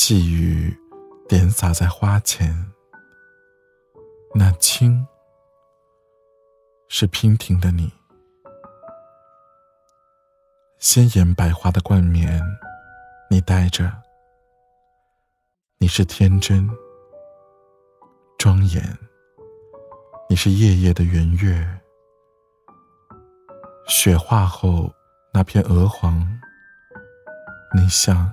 细雨点洒在花前，那青是娉婷的你。鲜艳百花的冠冕，你戴着。你是天真庄严，你是夜夜的圆月。雪化后那片鹅黄，你像。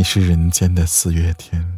你是人间的四月天。